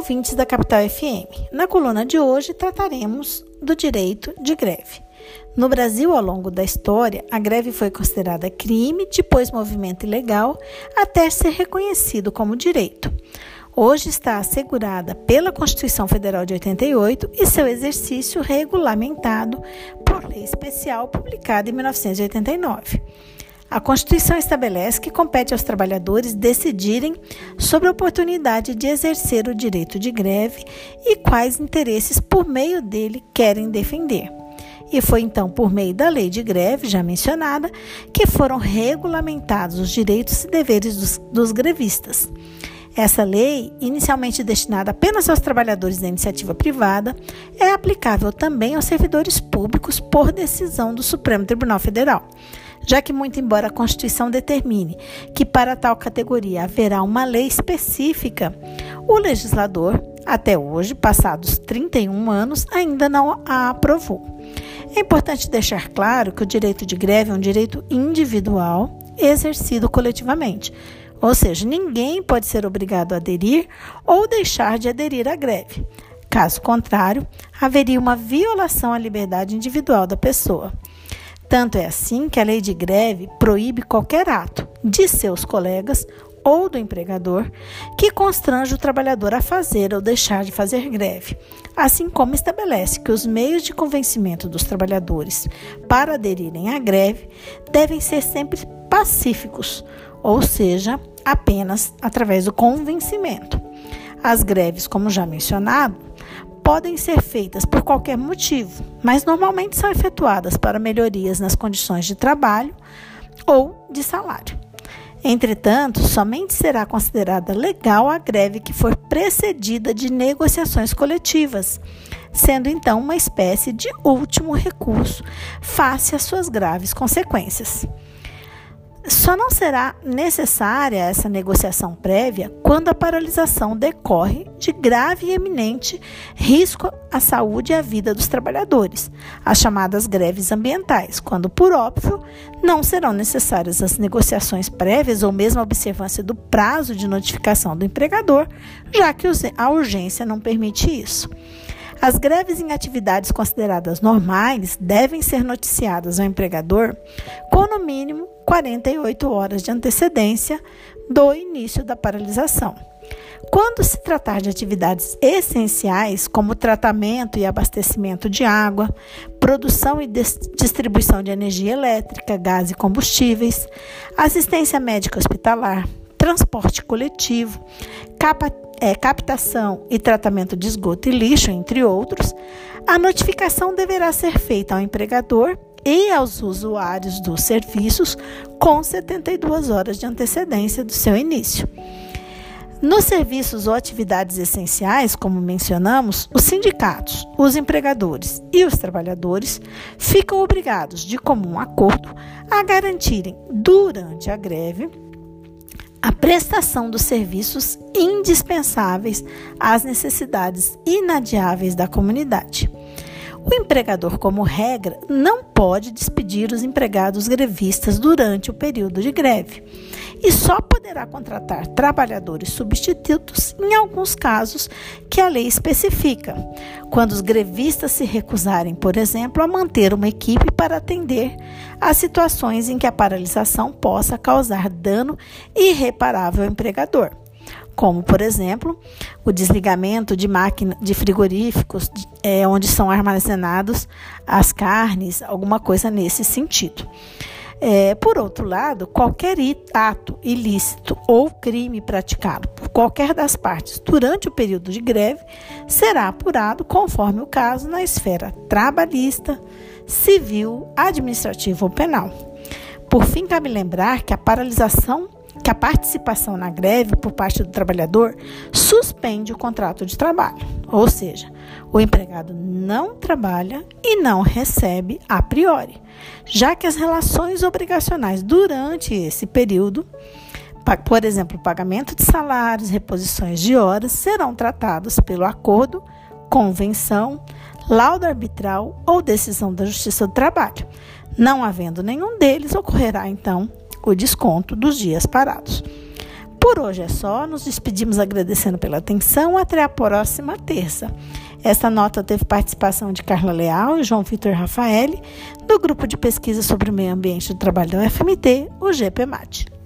ouvintes da Capital FM. Na coluna de hoje trataremos do direito de greve. No Brasil, ao longo da história, a greve foi considerada crime, depois movimento ilegal, até ser reconhecido como direito. Hoje está assegurada pela Constituição Federal de 88 e seu exercício regulamentado por lei especial publicada em 1989. A Constituição estabelece que compete aos trabalhadores decidirem sobre a oportunidade de exercer o direito de greve e quais interesses por meio dele querem defender. E foi então por meio da lei de greve, já mencionada, que foram regulamentados os direitos e deveres dos, dos grevistas. Essa lei, inicialmente destinada apenas aos trabalhadores da iniciativa privada, é aplicável também aos servidores públicos por decisão do Supremo Tribunal Federal já que, muito embora a Constituição determine que para tal categoria haverá uma lei específica, o legislador, até hoje, passados 31 anos, ainda não a aprovou. É importante deixar claro que o direito de greve é um direito individual exercido coletivamente. Ou seja, ninguém pode ser obrigado a aderir ou deixar de aderir à greve. Caso contrário, haveria uma violação à liberdade individual da pessoa. Tanto é assim que a lei de greve proíbe qualquer ato de seus colegas ou do empregador que constrange o trabalhador a fazer ou deixar de fazer greve, assim como estabelece que os meios de convencimento dos trabalhadores para aderirem à greve devem ser sempre pacíficos, ou seja, apenas através do convencimento. As greves, como já mencionado, podem ser feitas por qualquer motivo, mas normalmente são efetuadas para melhorias nas condições de trabalho ou de salário. Entretanto, somente será considerada legal a greve que for precedida de negociações coletivas, sendo então uma espécie de último recurso face às suas graves consequências. Só não será necessária essa negociação prévia quando a paralisação decorre de grave e eminente risco à saúde e à vida dos trabalhadores, as chamadas greves ambientais, quando, por óbvio, não serão necessárias as negociações prévias ou mesmo a observância do prazo de notificação do empregador, já que a urgência não permite isso. As greves em atividades consideradas normais devem ser noticiadas ao empregador com, no mínimo, 48 horas de antecedência do início da paralisação. Quando se tratar de atividades essenciais, como tratamento e abastecimento de água, produção e distribuição de energia elétrica, gás e combustíveis, assistência médica hospitalar, transporte coletivo, capa é, captação e tratamento de esgoto e lixo, entre outros, a notificação deverá ser feita ao empregador e aos usuários dos serviços com 72 horas de antecedência do seu início. Nos serviços ou atividades essenciais, como mencionamos, os sindicatos, os empregadores e os trabalhadores ficam obrigados, de comum acordo, a garantirem, durante a greve, a prestação dos serviços indispensáveis às necessidades inadiáveis da comunidade. O empregador, como regra, não pode despedir os empregados grevistas durante o período de greve. E só poderá contratar trabalhadores substitutos em alguns casos que a lei especifica, quando os grevistas se recusarem, por exemplo, a manter uma equipe para atender a situações em que a paralisação possa causar dano irreparável ao empregador como por exemplo o desligamento de máquinas de frigoríficos é, onde são armazenados as carnes, alguma coisa nesse sentido. É, por outro lado, qualquer ato ilícito ou crime praticado por qualquer das partes durante o período de greve será apurado conforme o caso na esfera trabalhista, civil, administrativa ou penal. Por fim, cabe lembrar que a paralisação que a participação na greve por parte do trabalhador suspende o contrato de trabalho, ou seja, o empregado não trabalha e não recebe a priori, já que as relações obrigacionais durante esse período, por exemplo, pagamento de salários, reposições de horas, serão tratados pelo acordo, convenção, laudo arbitral ou decisão da Justiça do Trabalho. Não havendo nenhum deles, ocorrerá então o desconto dos dias parados. Por hoje é só, nos despedimos agradecendo pela atenção. Até a próxima terça. Esta nota teve participação de Carla Leal e João Vitor Rafael, do grupo de pesquisa sobre o meio ambiente do trabalho da UFMT, o GPMAT.